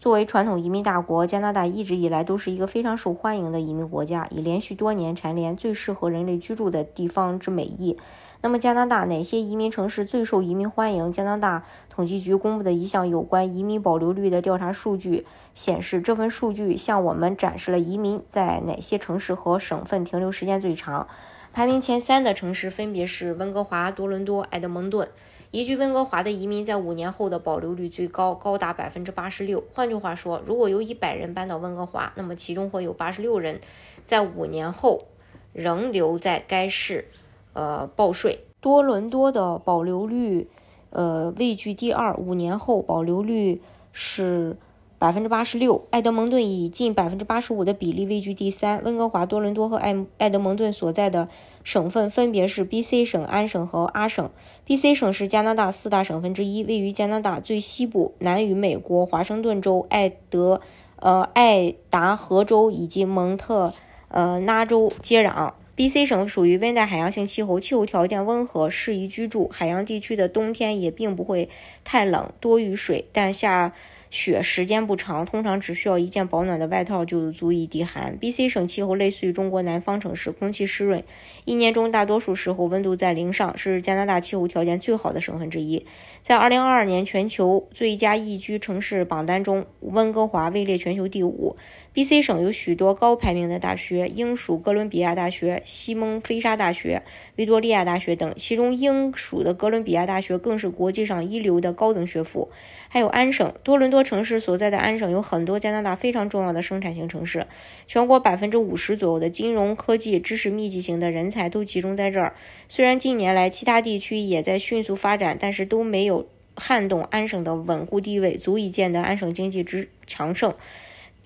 作为传统移民大国，加拿大一直以来都是一个非常受欢迎的移民国家，以连续多年蝉联最适合人类居住的地方之美誉。那么，加拿大哪些移民城市最受移民欢迎？加拿大统计局公布的一项有关移民保留率的调查数据显示，这份数据向我们展示了移民在哪些城市和省份停留时间最长。排名前三的城市分别是温哥华、多伦多、埃德蒙顿。移居温哥华的移民在五年后的保留率最高，高达百分之八十六。换句话说，如果有一百人搬到温哥华，那么其中会有八十六人在五年后仍留在该市，呃，报税。多伦多的保留率，呃，位居第二，五年后保留率是。百分之八十六，埃德蒙顿以近百分之八十五的比例位居第三。温哥华、多伦多和埃埃德蒙顿所在的省份分别是 B.C 省、安省和阿省。B.C 省是加拿大四大省份之一，位于加拿大最西部，南与美国华盛顿州、爱德呃爱达荷州以及蒙特呃拉州接壤。B.C 省属于温带海洋性气候，气候条件温和，适宜居住。海洋地区的冬天也并不会太冷，多雨水，但下。雪时间不长，通常只需要一件保暖的外套就足以抵寒。B.C 省气候类似于中国南方城市，空气湿润，一年中大多数时候温度在零上，是加拿大气候条件最好的省份之一。在2022年全球最佳宜居城市榜单中，温哥华位列全球第五。B.C 省有许多高排名的大学，英属哥伦比亚大学、西蒙菲沙大学、维多利亚大学等，其中英属的哥伦比亚大学更是国际上一流的高等学府。还有安省，多伦多多城市所在的安省有很多加拿大非常重要的生产型城市，全国百分之五十左右的金融科技、知识密集型的人才都集中在这儿。虽然近年来其他地区也在迅速发展，但是都没有撼动安省的稳固地位，足以见得安省经济之强盛。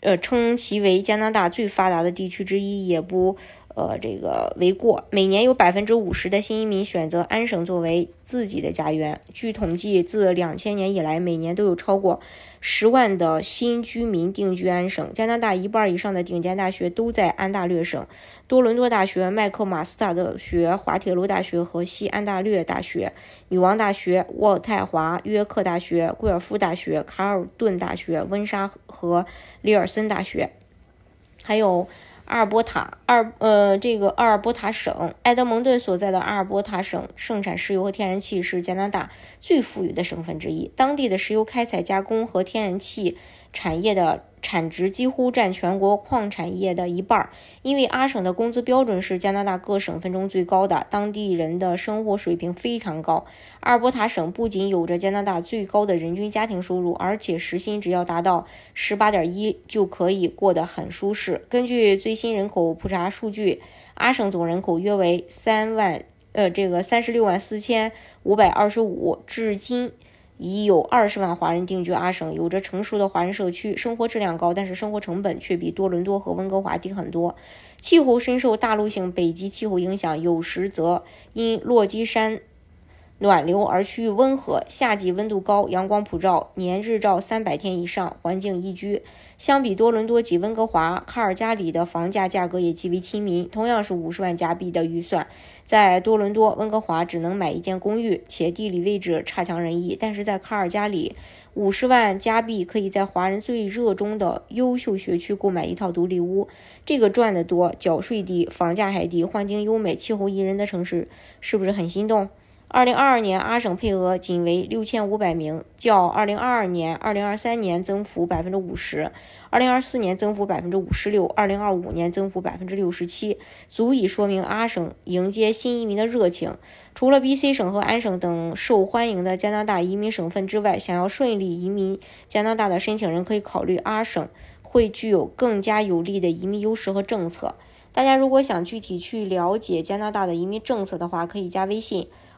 呃，称其为加拿大最发达的地区之一，也不。呃，这个为过。每年有百分之五十的新移民选择安省作为自己的家园。据统计，自两千年以来，每年都有超过十万的新居民定居安省。加拿大一半以上的顶尖大学都在安大略省：多伦多大学、麦克马斯特大学、滑铁卢大学和西安大略大学、女王大学、渥太华约克大学、贵尔夫大学、卡尔顿大学、温莎和里尔森大学，还有。阿尔伯塔，二呃，这个阿尔伯塔省，埃德蒙顿所在的阿尔伯塔省盛产石油和天然气，是加拿大最富裕的省份之一。当地的石油开采加工和天然气产业的。产值几乎占全国矿产业的一半，因为阿省的工资标准是加拿大各省份中最高的，当地人的生活水平非常高。阿尔伯塔省不仅有着加拿大最高的人均家庭收入，而且时薪只要达到十八点一就可以过得很舒适。根据最新人口普查数据，阿省总人口约为三万，呃，这个三十六万四千五百二十五，至今。已有二十万华人定居阿省，有着成熟的华人社区，生活质量高，但是生活成本却比多伦多和温哥华低很多。气候深受大陆性北极气候影响，有时则因落基山。暖流而区域温和，夏季温度高，阳光普照，年日照三百天以上，环境宜居。相比多伦多及温哥华，卡尔加里的房价价格也极为亲民。同样是五十万加币的预算，在多伦多、温哥华只能买一间公寓，且地理位置差强人意。但是在卡尔加里，五十万加币可以在华人最热衷的优秀学区购买一套独立屋，这个赚得多，缴税低，房价还低，环境优美，气候宜人的城市，是不是很心动？二零二二年，阿省配额仅为六千五百名，较二零二二年、二零二三年增幅百分之五十，二零二四年增幅百分之五十六，二零二五年增幅百分之六十七，足以说明阿省迎接新移民的热情。除了 B.C 省和安省等受欢迎的加拿大移民省份之外，想要顺利移民加拿大的申请人可以考虑阿省，会具有更加有利的移民优势和政策。大家如果想具体去了解加拿大的移民政策的话，可以加微信。